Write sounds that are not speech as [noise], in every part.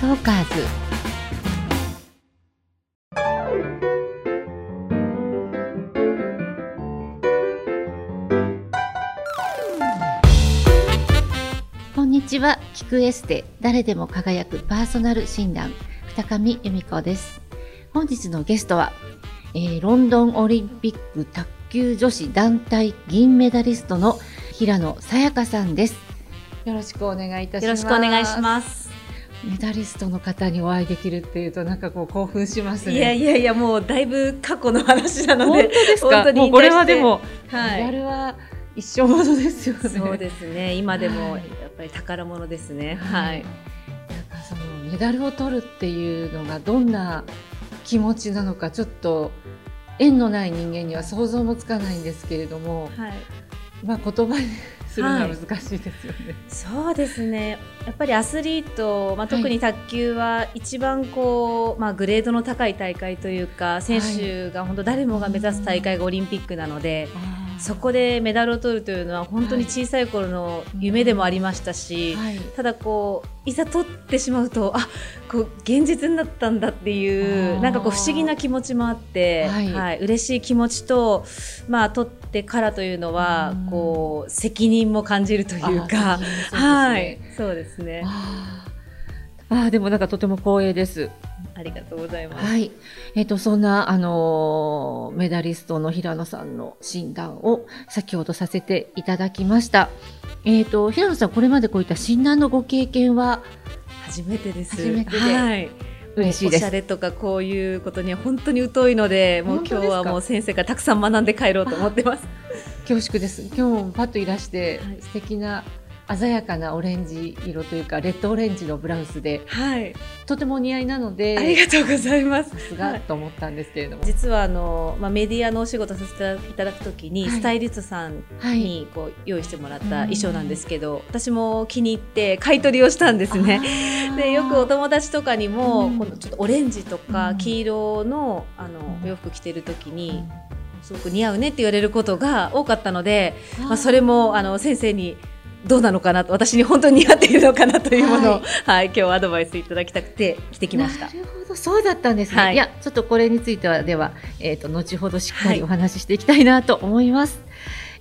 トーカーズ。こんにちは。聞くエステ誰でも輝くパーソナル診断二上由美子です。本日のゲストは、えーロンドンオリンピック卓球女子団体銀メダリストの平野さやかさんです。よろしくお願いいたします。よろしくお願いします。メダリストの方にお会いできるっていうとなんかこう興奮しますね。いやいやいやもうだいぶ過去の話なの本当で、ですか？本当にもうこれはでも、はいメダルは一生ものですよね。そうですね。今でもはいやっぱり宝物ですね。ははいい。なんかそのメダルを取るっていうのがどんな気持ちなのかちょっと縁のない人間には想像もつかないんですけれども、はい。まあ言葉にするのは難しいですよね。そうですね。やっぱりアスリート、まあ、特に卓球は一番こう、まあ、グレードの高い大会というか選手が本当誰もが目指す大会がオリンピックなので、そこでメダルを取るというのは本当に小さい頃の夢でもありましたし、はい。ただこういざ取ってしまうとあこう現実になったんだっていうなんかこう不思議な気持ちもあって、ははいい嬉しい気持ちと、まあ、取ってからというのはうん。こう責任も感じるというかそうですね。はいそうですね。あでもなんかとても光栄です。ありがとうございます。はい。えっ、と、そんな、あのーメダリストの平野さんの診断を先ほどさせていただきました。えっ、と、平野さん、これまでこういった診断のご経験は？初めてです。初めてではい。嬉しいですおしゃれとかこういうことには本当に疎いので、もう今日はもう先生からたくさん学んで帰ろうと思ってます。恐縮です。今日もパッといらして、はい素敵な鮮やかなオレンジ色というか、レッドオレンジのブラウスで、はい。とてもお似合いなので、ありがとうございます。さすはいがと思ったんですけれども。実はあの、まあ、メディアのお仕事させていただくときに、はいスタイリストさんはい。にこう用意してもらった衣装なんですけど、私も気に入って買い取りをしたんですね。でよくお友達とかにも、うんこのちょっとオレンジとうんか黄色のあのうんお洋服着てるときに、すごく似合うねって言われることが多かったので、まあ、それもあの先生にどうなのかなと私に本当に似合っているのかなというものを、ははい今日アドバイスいただきたくて着てきましたな。るほど、そうだったんですね。はいい、や、ちょっとこれについては、では、えっ、と、後ほどしっかりお話ししていきたいなと思います。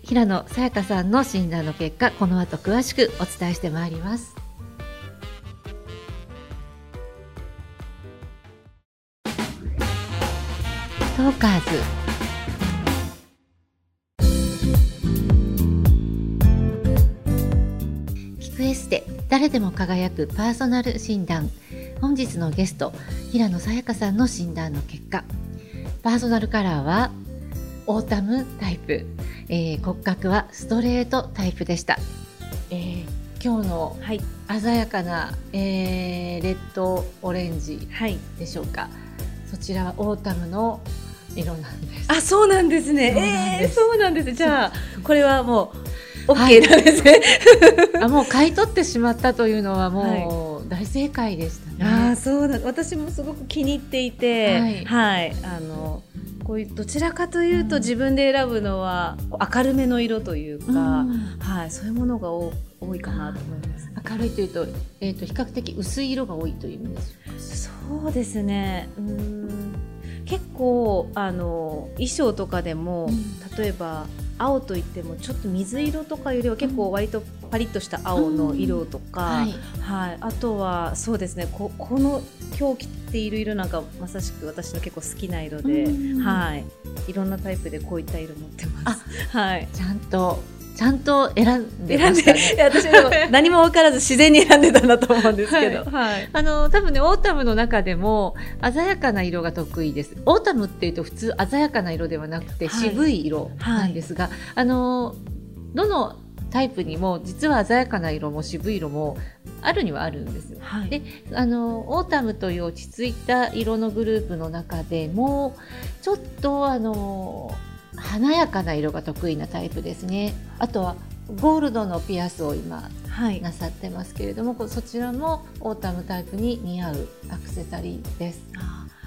平野さやかさんの診断の結果、この後詳しくお伝えしてまいります。トーカーズ。聞くエステ誰でも輝くパーソナル診断。本日のゲスト平野早矢香さんの診断の結果。パーソナルカラーはオータムタイプ、えー骨格はストレートタイプでした、えー今日のはい、鮮やかな、えーレッドオレンジはい、でしょうか。そちらはオータムの色なんです。あそうなんですね。そうなんです。えーそうなんです。じゃあこれはもうはい OK なんですね、[laughs] あもう買い取ってしまったというのはもう大正解でしたね、ああそうなん私もすごく気に入っていてはい。はい、あのこういうどちらかというと自分で選ぶのは明るめの色というか、うん。はい。そういうものが多多いかなと思います。明るいというと,、えー、と比較的薄い色が多いという意味です。そうですね。うーん。結構あの衣装とかでも、うん。例えば青といってもちょっと水色とかよりは結構割とパリッとした青の色とか、はい。はい、あとはそうですね。ここの今日着ている色なんかまさしく私の結構好きな色で、うんはい、いろんなタイプでこういった色持ってます。[laughs] はい。ちゃんとちゃんと選んで選んでましたね。私でも何も分からず自然に選んでたんだと思うんですけど、はいあの多分ねオータムの中でも鮮やかな色が得意です。オータムっていうと普通鮮やかな色ではなくてはい渋い色なんですが、あのどのタイプにも実は鮮やかな色も渋い色もあるにはあるんですよ。はいであのオータムという落ち着いた色のグループの中でもちょっとあの華やかな色が得意なタイプですね。あとはゴールドのピアスを今はいなさってますけれども、こそちらもオータムタイプに似合うアクセサリーです。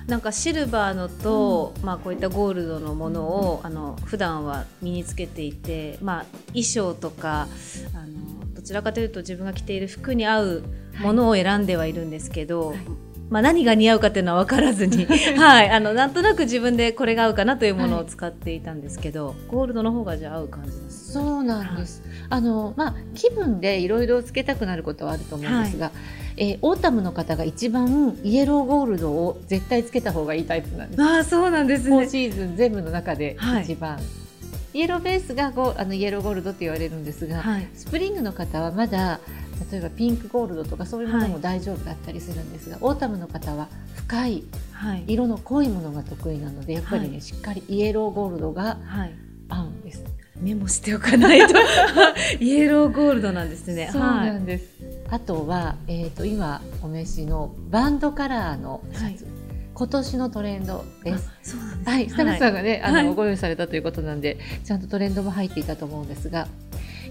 なんかシルバーのと、まあこういったゴールドのものを、あの普段は身につけていて、まあ衣装とかあのどちちらかというと自分が着ている服に合うものを選んではいるんですけど、はい、まあ、何が似合うかっていうのは分からずに、[laughs] はい、あのなんとなく自分でこれが合うかなというものを使っていたんですけど、はい、ゴールドの方がじゃあ合う感じです、そうなんです、あのまあ、気分でいろいろつけたくなることはあると思うんですが、はい、えー、オータムの方が一番イエローゴールドを絶対つけた方がいいタイプなんです。あそうなんですね。シーズン全部の中で一番、はいイエローベースがゴあのイエローゴールドって言われるんですが、はい、スプリングの方はまだ例えばピンクゴールドとかそういうものも大丈夫だったりするんですが、はい、オータムの方は深い色の濃いものが得意なのでやっぱりね、はい、しっかりイエローゴールドが合うんです。メモしておかないと。[laughs] イエローゴールドなんですね。そうなんです。あとは、えーと、今お召しのバンドカラーのシャツ、今年のトレンドです。はい、スタッフさんがね、あの、ご用意されたということなんで、ちゃんとトレンドも入っていたと思うんですが、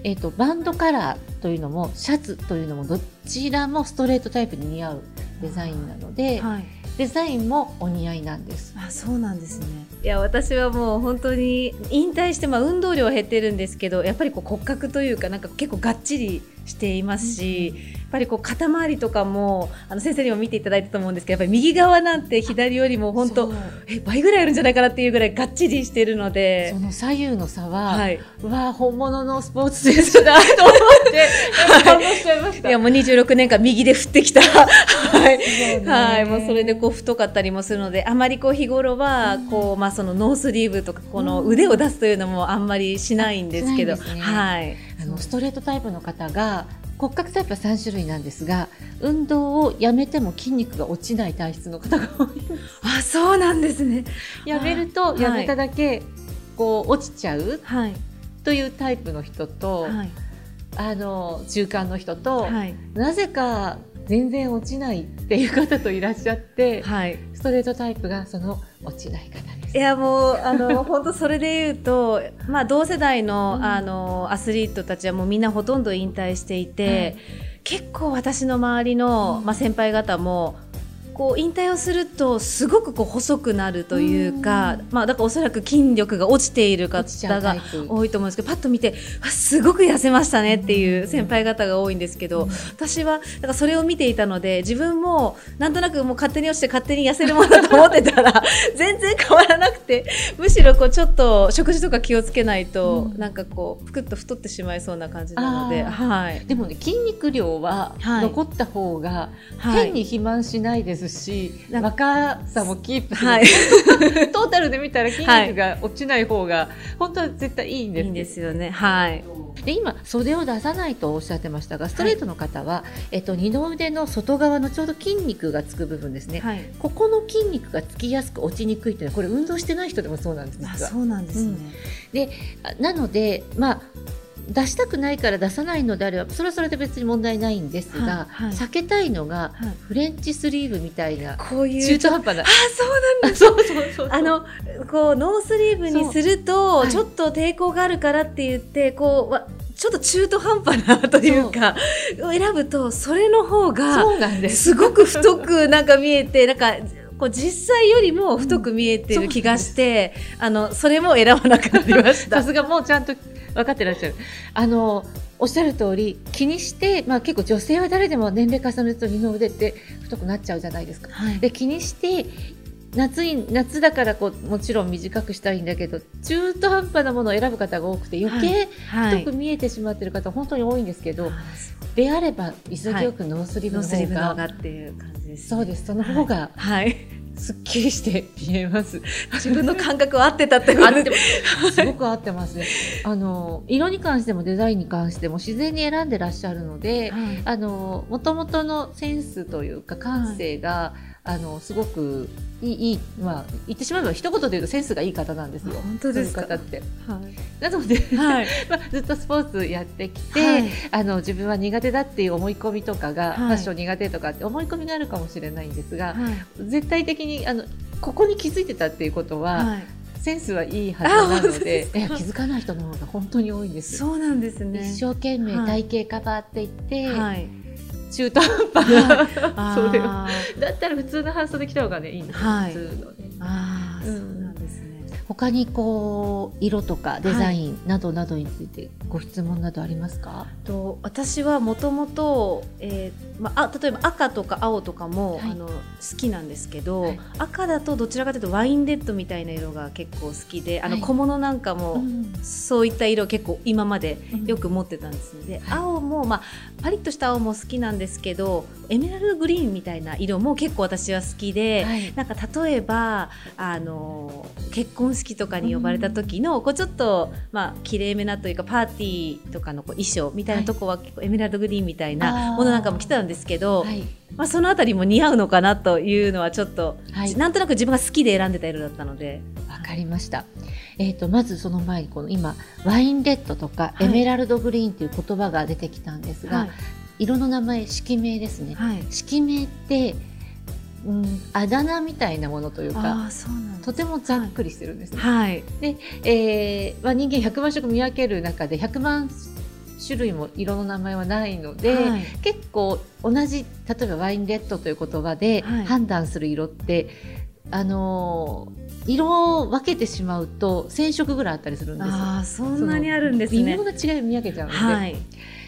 えっ、ー、と、バンドカラーというのも、シャツというのも、どちらもストレートタイプに似合うデザインなので、はい、デザインもお似合いなんです。あ、そうなんですね。いや、私はもう本当に引退して、まあ、運動量は減ってるんですけど、やっぱりこう骨格というか、なんか結構がっちりしていますし、うんっぱりこう肩周りとかもあの先生にも見ていただいたと思うんですけどやっぱり右側なんて左よりも本当え倍ぐらいあるんじゃないかなっていうぐらいがっちりしてるので。その左右の差は、はい、わ本物のスポーツ選手だと思って [laughs] 感動しちゃいました。いやもう26年間右で振ってきた。[laughs] はい、はい、もうそれでこう太かったりもするのであまりこう日頃はこう、まあ、そのノースリーブとかこの腕を出すというのもあんまりしないんですけど、ね、はい。あのストレートタイプの方が骨格タイプは3種類なんですが運動をやめても筋肉が落ちない体質の方が多いあそうなんですね。やめるとやめただけこう落ちちゃう、はい、というタイプの人と、はい、あの中間の人と、はい、なぜか全然落ちないっていう方といらっしゃって、はい、ストレートタイプがその落ちない方いやもうあの [laughs] 本当それで言うと、まあ、同世代のうん、あのアスリートたちはもうみんなほとんど引退していて、はい、結構私の周りの、まあ、先輩方もこう引退をするとすごくこう細くなるというか、うまあ、だからおそらく筋力が落ちている方が多いと思うんですけどパッと見てすごく痩せましたねっていう先輩方が多いんですけど、私はだからそれを見ていたので自分もなんとなくもう勝手に落ちて勝手に痩せるものだと思ってたら [laughs] 全然変わらなくてむしろこうちょっと食事とか気をつけないと、うん、なんかこうぷくっと太ってしまいそうな感じなので、はい、でもね筋肉量は残った方が変に肥満しないですし、若さもキープする、はい、[laughs] トータルで見たら筋肉が落ちない方が本当は絶対いいんですいいんですよね。はい。で今袖を出さないとおっしゃってましたがストレートの方は、はい、えっと、二の腕の外側のちょうど筋肉がつく部分ですね、はい、ここの筋肉がつきやすく落ちにくいというのはこれ運動してない人でもそうなんです実は。そうなんですね、うん、でなので、まあ出したくないから出さないのであればそれはそれで別に問題ないんですが、はいはい、避けたいのが、はい、フレンチスリーブみたいなこういう中途半端な。あそうなんです [laughs] そうそうそう。あのこうノースリーブにするとちょっと抵抗があるからって言ってこうちょっと中途半端なというか選ぶとそれの方がす。ごく太く [laughs] なんか見えてなんかこう実際よりも太く見えてる気がして、うん、あのそれも選ばなくなりました。[laughs] さすがもうちゃんと分かってらっしゃる。あのおっしゃる通り気にして、まあ、結構女性は誰でも年齢重ねると二の腕って太くなっちゃうじゃないですか。はい、で気にして夏に夏だからこうもちろん短くしたいんだけど中途半端なものを選ぶ方が多くて余計太く見えてしまっている方、本当に多いんですけど、はい、であれば急ぎよくノースリーブの方が、はい、っていう感じです、ね、そうです。その方が、はい、すっきりして見えます。自分の感覚は合ってたってこと？ですごく合ってますね。あの色に関してもデザインに関しても自然に選んでらっしゃるので、はい、あの元々のセンスというか感性が、はいあのすごくいいいいまあ言ってしまえば一言で言うとセンスがいい方なんですよ。本当ですか？方って。はい。なので、はい、[laughs] まあずっとスポーツやってきて、はい、あの自分は苦手だっていう思い込みとかが、はい、ファッション苦手とかって思い込みがあるかもしれないんですが、絶対的にあのここに気づいてたっていうことは。センスはいいはずなので気づかない人の方が本当に多いんです。そうなんですね。一生懸命体型カバーっていって、はい中途半端な、それを。だったら普通の半袖着た方がねいいんですよ、はい、普通のね。あ。他にこう色とかデザインなどなどについてご質問などありますか、と私はもともと、例えば赤とか青とかも、はい。あの好きなんですけど、はい。赤だとどちらかというとワインレッドみたいな色が結構好きであのはい。小物なんかも、うん。そういった色を結構今までよく持ってたんですね。ではい青も、まあ、パリッとした青も好きなんですけどエメラルドグリーンみたいな色も結構私は好きで。はい。なんか例えばあの結婚式とかに呼ばれた時の、こうちょっとまあ綺麗めなというかパーティーとかのこう衣装みたいなとこは結構エメラルドグリーンみたいなものなんかも着てたんですけど、はい。まあ、そのあたりも似合うのかなというのはちょっと、はい。なんとなく自分が好きで選んでた色だったので。わかりました。えっ、とまずその前にこの今ワインレッドとかはい。エメラルドグリーンという言葉が出てきたんですが、はい。色の名前色名ですね。はい、色名って、うん、あだ名みたいなものというかとてもざっくりしてるんですね。はい。えーまあ、人間100万色見分ける中で100万種類も色の名前はないので、はい。結構同じ例えばワインレッドという言葉ではい。判断する色って、あのー色を分けてしまうと1000色ぐらいあったりするんですよ。ああそんなにあるんですね。微妙。な違いを見分けちゃうので,、はい。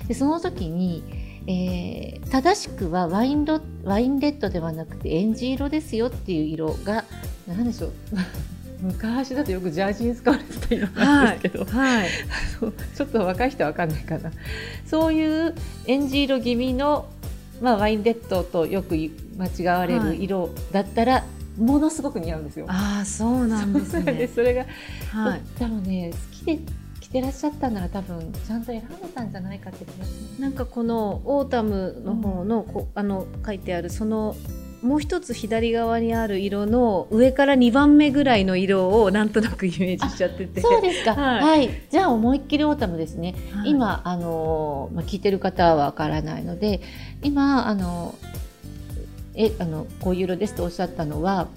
でその時に、えー正しくはワインロワインレッドではなくてエンジ色ですよっていう色が何でしょう [laughs] 昔だとよくジャージに使われてた色なんですけど、はいそうちょっと若い人は分かんないかなそういうエンジ色気味の、まあ、ワインレッドとよく間違われる色だったら、ものすごく似合うんですよ。ああそうなんですね [laughs] す。それが、はい。多分ね好きで着てらっしゃったなら多分ちゃんと選んでたんじゃないかって気がします。なんかこのオータムの方のこあの書いてあるそのもう一つ左側にある色の上から2番目ぐらいの色をなんとなくイメージしちゃってて。そうですか、はいはい、じゃあ思いっきりオータムですね。はい今あのまあ聞いてる方はわからないので、今あのえあのこういう色ですとおっしゃったのは。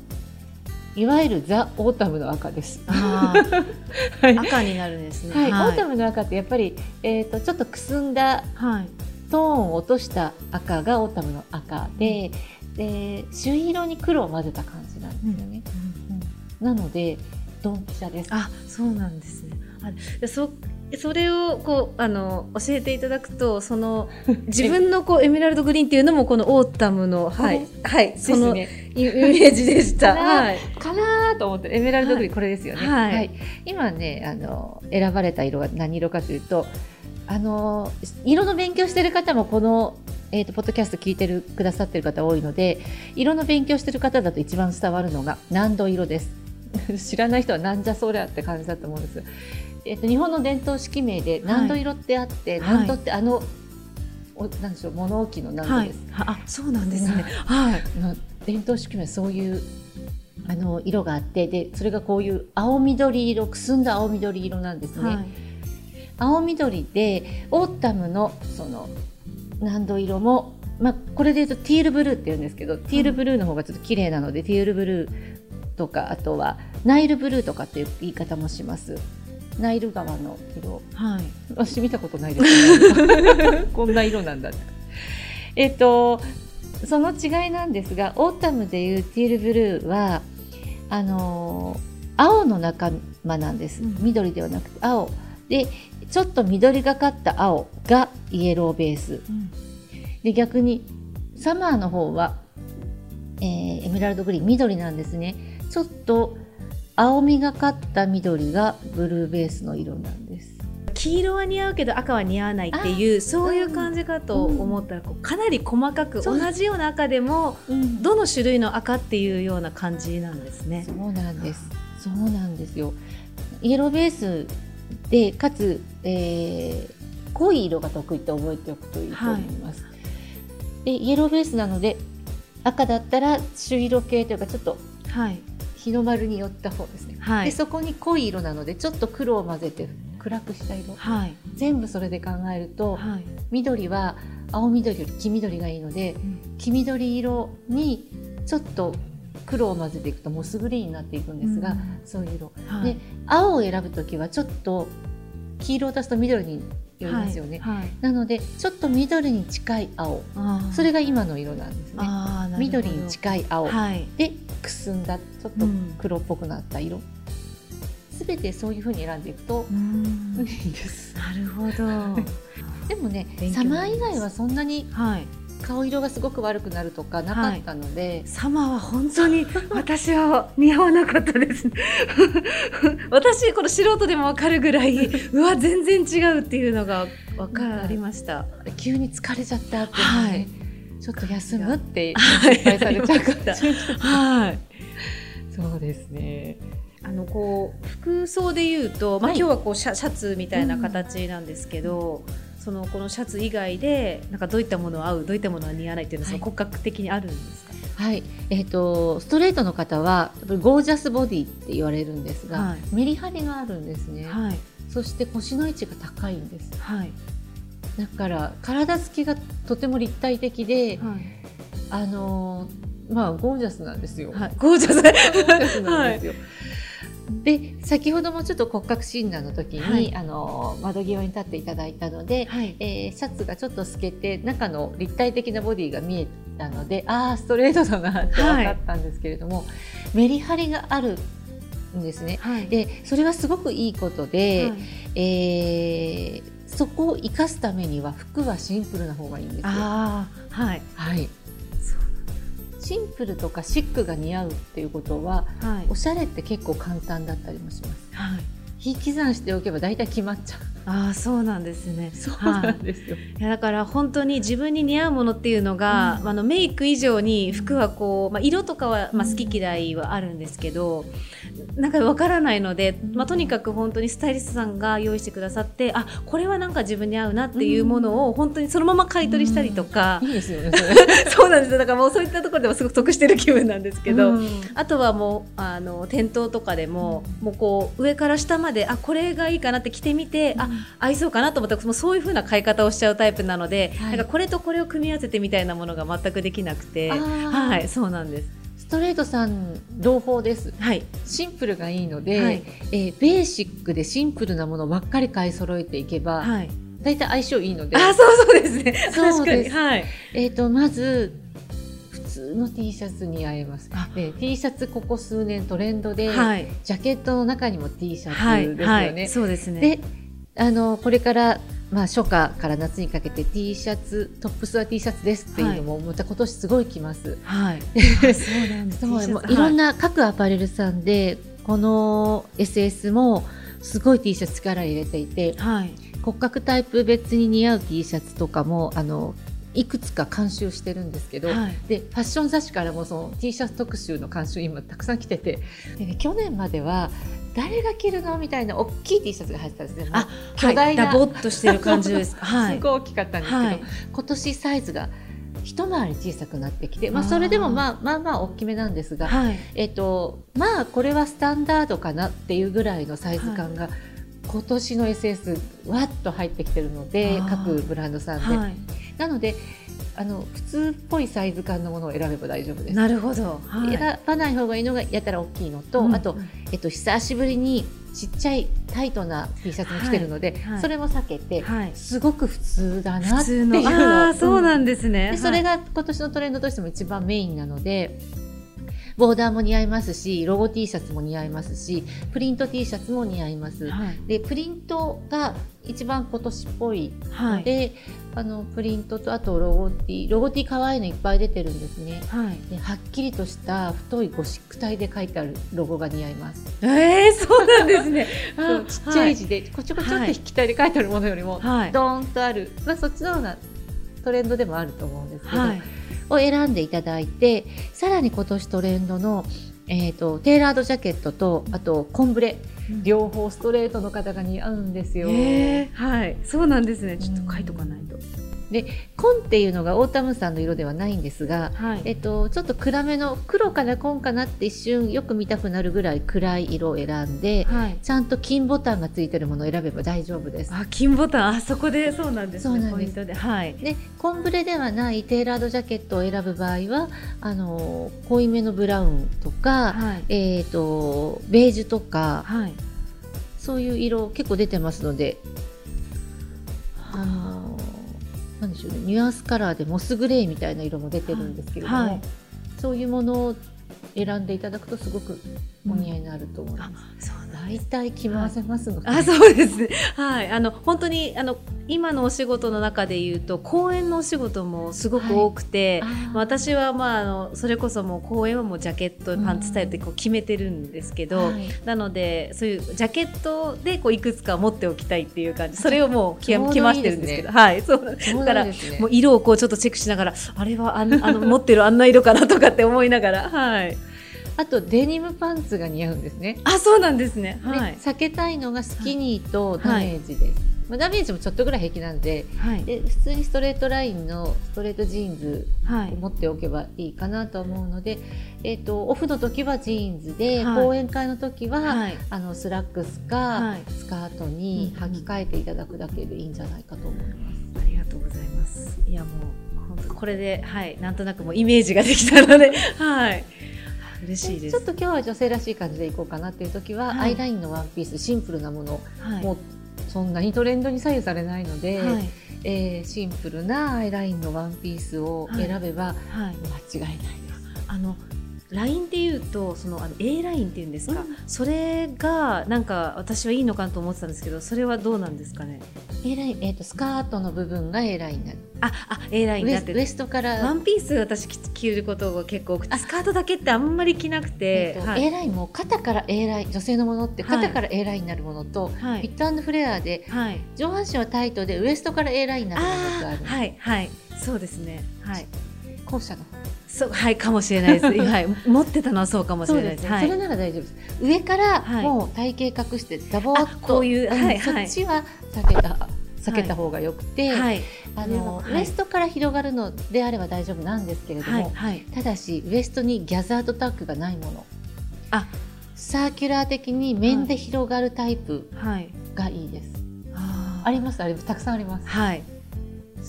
いわゆるザ・オータムの赤です。あ [laughs] はいー赤になるんですね。はい、はいオータムの赤ってやっぱり、えー、とちょっとくすんだはいトーンを落とした赤がオータムの赤で、で朱色に黒を混ぜた感じなんですよね。うんなのでドンピシャです。あそうなんですね。あでそそれをこうあの教えていただくとその [laughs] 自分のこうエメラルドグリーンっていうのもこのオータムのはい。はいそのイイメージでした。かなはい。かなと思ってエメラルドグリーンこれですよね。はい。今ねあの選ばれた色が何色かというとあの色の勉強してる方もこのえー、とポッドキャスト聞いてるくださってる方多いので色の勉強してる方だと一番伝わるのが納戸色です。[laughs] 知らない人はなんじゃそりゃって感じだと思うんです、えー、と日本の伝統色名で納戸色ってあって、はい。納戸ってあの、おなんでしょう物置の納戸はい。です、あそうなんですね。はい。の伝統色名そういうあの色があってでそれがこういう青緑色くすんだ青緑色なんですね、はい。青緑でオータムのその納戸色も、まあ、これで言うとティールブルーって言うんですけど、ティールブルーの方がちょっと綺麗なのでティールブルーとかあとはナイルブルーとかっていう言い方もしますナイル川の色。はい。私見たことないですけど [laughs] こんな色なんだ。えっとその違いなんですがオータムでいうティールブルーはあのー青の仲間なんです、うん。緑ではなくて青。でちょっと緑がかった青がイエローベース。うん。で逆にサマーの方は、えーエメラルドグリーン緑なんですね。ちょっと青みがかった緑がブルーベースの色なんです黄色は似合うけど赤は似合わないっていうそういう感じかと思ったらこうかなり細かく同じような赤でもどの種類の赤っていうような感じなんですね。そうなんです。そうなんですよ。イエローベースでかつ、えー濃い色が得意って覚えておくといいと思います。でイエローベースなので赤だったら朱色系というかちょっとはい日の丸に寄った方ですね。はい。でそこに濃い色なのでちょっと黒を混ぜて暗くした色。はい。全部それで考えるとはい。緑は青緑より黄緑がいいので黄緑色にちょっと黒を混ぜていくとモスグリーンになっていくんですが、うん。そういう色。はい。で青を選ぶときはちょっと黄色を足すと緑に寄りますよね、はいはい。なのでちょっと緑に近い青。それが今の色なんですね。緑に近い青、はい。でくすんだちょっと黒っぽくなった色、全てそういうふうに選んでいくとうん。いいです。なるほど。[laughs] でもねサマー以外はそんなにはい。顔色がすごく悪くなるとかなかったので、サマーは本当に [laughs] 私は似合わなかったです。[laughs] 私この素人でもわかるぐらい、うわ全然違うっていうのがわかりました。急に疲れちゃったってはねい。ちょっと休むってはい心配されちゃうかもしれないはい。そうですね。あのこう服装で言うと、まあ、はい今日はこうシャシャツみたいな形なんですけど、そのこのシャツ以外でなんかどういったものは合うどういったものは似合わないっていうのは、はい。骨格的にあるんですか？はい、えっ、とストレートの方はゴージャスボディって言われるんですが、はい。メリハリがあるんですね。はい。そして腰の位置が高いんです。はい。だから体つきがとても立体的で、はい。あのーまあゴージャスなんですよ。はい。ゴージャス。ゴージャスなんですよ。で先ほどもちょっと骨格診断の時に、はい。あのー窓際に立っていただいたので、はい。えーシャツがちょっと透けて中の立体的なボディが見えたのでああストレートだなって分かったんですけれども、メリハリがあるんですね。はい。でそれはすごくいいことで、はい。えーそこを生かすためには服はシンプルな方がいいんですよ。はい、シンプルとかシックが似合うっていうことははいおしゃれって結構簡単だったりもします。はい引き算しておけば大体決まっちゃう。ああそうなんですね。そうはないんですよ。い。やだから本当に自分に似合うものっていうのが、うん。あのメイク以上に服はこう、まあ、色とかは、まあ、好き嫌いはあるんですけど、なんかわからないので、まあ、とにかく本当にスタイリストさんが用意してくださってあこれはなんか自分に合うなっていうものを本当にそのまま買い取りしたりとか、いいですよね。それ。[laughs] そうなんですよ。だからもうそういったところでもすごく得してる気分なんですけど。うん。あとはもうあの店頭とかでも、もうこう上から下まであこれがいいかなって着てみて、あ合いそうかなと思ったらもうそういう風な買い方をしちゃうタイプなので、はい。なんかこれとこれを組み合わせてみたいなものが全くできなくてはいそうなんです。ストレートさん朗報です。はい。シンプルがいいので、はい。えーベーシックでシンプルなものばっかり買い揃えていけば、はい。大体相性いいので、あそうそうですね。[laughs] そう確かに。はい。えー、とまず普通の T シャツに合えます。あ。で T シャツここ数年トレンドで、はい。ジャケットの中にも T シャはい。ツですよね。はい。そうですね。であのこれから、まあ、初夏から夏にかけて T シャツトップスは T シャツですっていうのも、また今年すごい来ます。はい。[laughs] あそうなんですい。ろんなな各アパレルさんでこの SS もすごい T シャツ力入れていてはい。骨格タイプ別に似合う T シャツとかもあのいくつか監修してるんですけど、はい。でファッション雑誌からもその T シャツ特集の監修今たくさん来ててで、ね、去年までは誰が着るのみたいな大きい T シャツが入ってたんですね。あ巨大なはい、ダボっとしてる感じです。[laughs] はい。すごい大きかったんですけど、はい。今年サイズが一回り小さくなってきて、まあ、それでもまあまあまあ大きめなんですが、はい。えっと、まあこれはスタンダードかなっていうぐらいのサイズ感が、今年の SS わっと入ってきてるので各ブランドさんで、はい。なのであの普通っぽいサイズ感のものを選べば大丈夫です。なるほど、はい、選ばない方がいいのがやったら大きいのと、うんあと、えっと、久しぶりにちっちゃいタイトな T シャツも着てるので、はい。はい。それも避けて、はい。すごく普通だな普っていう。通の。のああそうなんですね、でそれが今年のトレンドとしても一番メインなのでボーダーも似合いますしロゴ T シャツも似合いますしプリント T シャツも似合います。はい。でプリントが一番今年っぽいはい。ので、あのプリントとあとロゴ T ロゴ T 可愛いのいっぱい出てるんですね。はい。ではっきりとした太いゴシック体で書いてあるロゴが似合います。えー、そうなんですね。[laughs] そうちっちゃい字で、こちょこちょって筆記体で書いてあるものよりも、はい。ドーンとある、まあ、そっちのようなトレンドでもあると思うんですけど、はいを選んでいただいてさらに今年トレンドの、えー、とテーラードジャケットとあと紺ブレ。両方ストレートの方が似合うんですよ。えー、はい。そうなんですね。ちょっと書いとかないと、紺っていうのがオータムさんの色ではないんですが、はい。えっと、ちょっと暗めの黒かな紺かなって一瞬よく見たくなるぐらい暗い色を選んではい。ちゃんと金ボタンがついてるものを選べば大丈夫です。あ金ボタン。あそこでそうなんですね。そうなんです。ポイントで。はい。で紺ブレではないテーラードジャケットを選ぶ場合はあの濃いめのブラウンとか、はい。えー、とベージュとかはい。そういう色結構出てますのでなんでしょうね。ニュアンスカラーでモスグレーみたいな色も出てるんですけれども、はい。そういうものを選んでいただくとすごくお似合いになると思います。うん。大体着回せますので、はい、あそうですね。はい。あの本当にあの今のお仕事の中でいうと公演のお仕事もすごく多くて、はい、私はまああのそれこそもう公演はもうジャケットパンツスタイルってこう決めてるんですけど、うんなのでそういうジャケットでこういくつか持っておきたいっていう感じそれをもう着着ましてるんですけど、ね、はい。そう。だから、ね、もう色をこうちょっとチェックしながらあれはああの持ってるあんな色かなとかって思いながら。はい。あとデニムパンツが似合うんですね。あ、そうなんですね。はい。避けたいのがスキニーとダメージです。はいまあ、ダメージもちょっとぐらい平気なんではい、で普通にストレートラインのストレートジーンズを持っておけばいいかなと思うので、はい、えーと、オフの時はジーンズで、はい、講演会の時は、あのスラックスか、スカートに履き替えていただくだけでいいんじゃないかと思います。ありがとうございます。いやもう本当これではいなんとなくもイメージができたのではい嬉しいです。ちょっと今日は女性らしい感じでいこうかなっていう時は、はい、アイラインのワンピースシンプルなもの、はい、もうそんなにトレンドに左右されないので、はい、えー、シンプルなアイラインのワンピースを選べば間違いないです。あのラインでいうとそのあの A ラインっていうんですか、うん、それがなんか私はいいのかなと思ってたんですけどそれはどうなんですかね？A ライン、えーと、スカートの部分が A ラインになるああ A ラインになってウエストから。ワンピース私着ることが結構多くてスカートだけってあんまり着なくて、えーはい、A ラインも肩から A ライン女性のものって肩から A ラインになるものと、はい、フィットフレアで、はい、上半身はタイトでウエストから A ラインになるものがあるはいはい。そうですね。はい。後者のそうはいかもしれないです。[laughs] はい、持ってたのはそうかもしれないです。そ、ね。はい、それなら大丈夫です。上からもう体型隠してダボっと、こういう、はい、そっちは避けた。避けた方がよくて、はい、あの、ウエストから広がるのであれば大丈夫なんですけれども、ただしウエストにギャザードタックがないもの。あ。サーキュラー的に面で広がるタイプがいいです、あります？あれたくさんあります。はい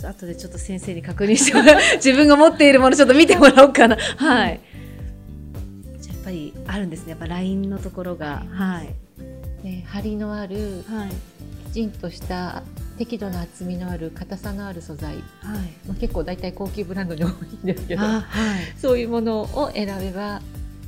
後でちょっと先生に確認してもらう。[laughs] 自分が持っているものちょっと見てもらおうかな。はい、じゃやっぱりあるんですね。やっぱラインのところが。はい、ね、張りのある、はい、きちんとした適度な厚みのある硬さのある素材、はい。まあ、結構大体高級ブランドに多いんですけど、はい、そういうものを選べば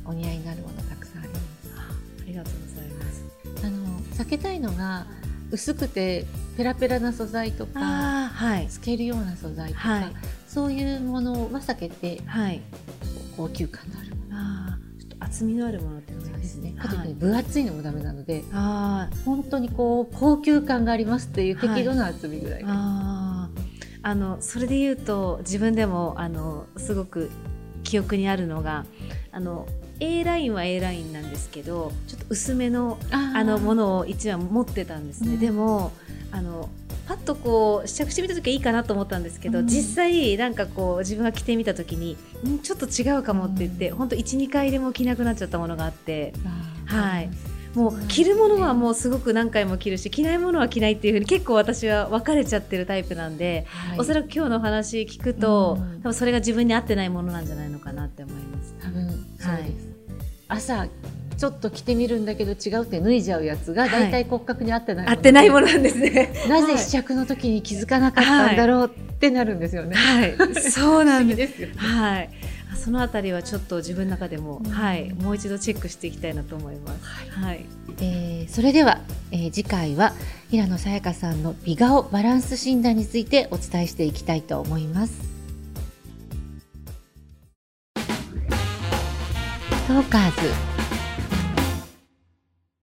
お似合いになるものたくさんあります。ありがとうございます。あの避けたいのが薄くてペラペラな素材とか、はい、透けるような素材とか、はい、そういうものは避けて、はい、高級感のある。ものあちょっと厚みのあるものってことですね。かといって分厚いのもダメなので、あ本当にこう高級感がありますっていう適度な厚みぐらいが、ああのそれで言うと自分でもあのすごく記憶にあるのがあの A ラインは A ラインなんですけどちょっと薄めのあのものを一話持ってたんですね、うん、でもあのパッとこう試着してみた時はいいかなと思ったんですけど、うん、実際なんかこう自分が着てみた時にんちょっと違うかもって言って、うん、本当12回でも着なくなっちゃったものがあって。はい。もう着るものはもうすごく何回も着るし着ないものは着ないっていうふうに結構私は分かれちゃってるタイプなんで、はい、おそらく今日のお話聞くと、うん、多分それが自分に合ってないものなんじゃないのかなって思い朝ちょっと着てみるんだけど違うって脱いじゃうやつが大体骨格に合ってない、はい、合ってないものなんですね。[laughs] なぜ試着の時に気づかなかったんだろうってなるんですよね。はい、そうなんです [laughs] よ、はい。そのあたりはちょっと自分の中でも、うん、はい、もう一度チェックしていきたいなと思います。はい。はい、えー、それでは、えー、次回は平野さやかさんの美顔バランス診断についてお伝えしていきたいと思います。トーカーズ。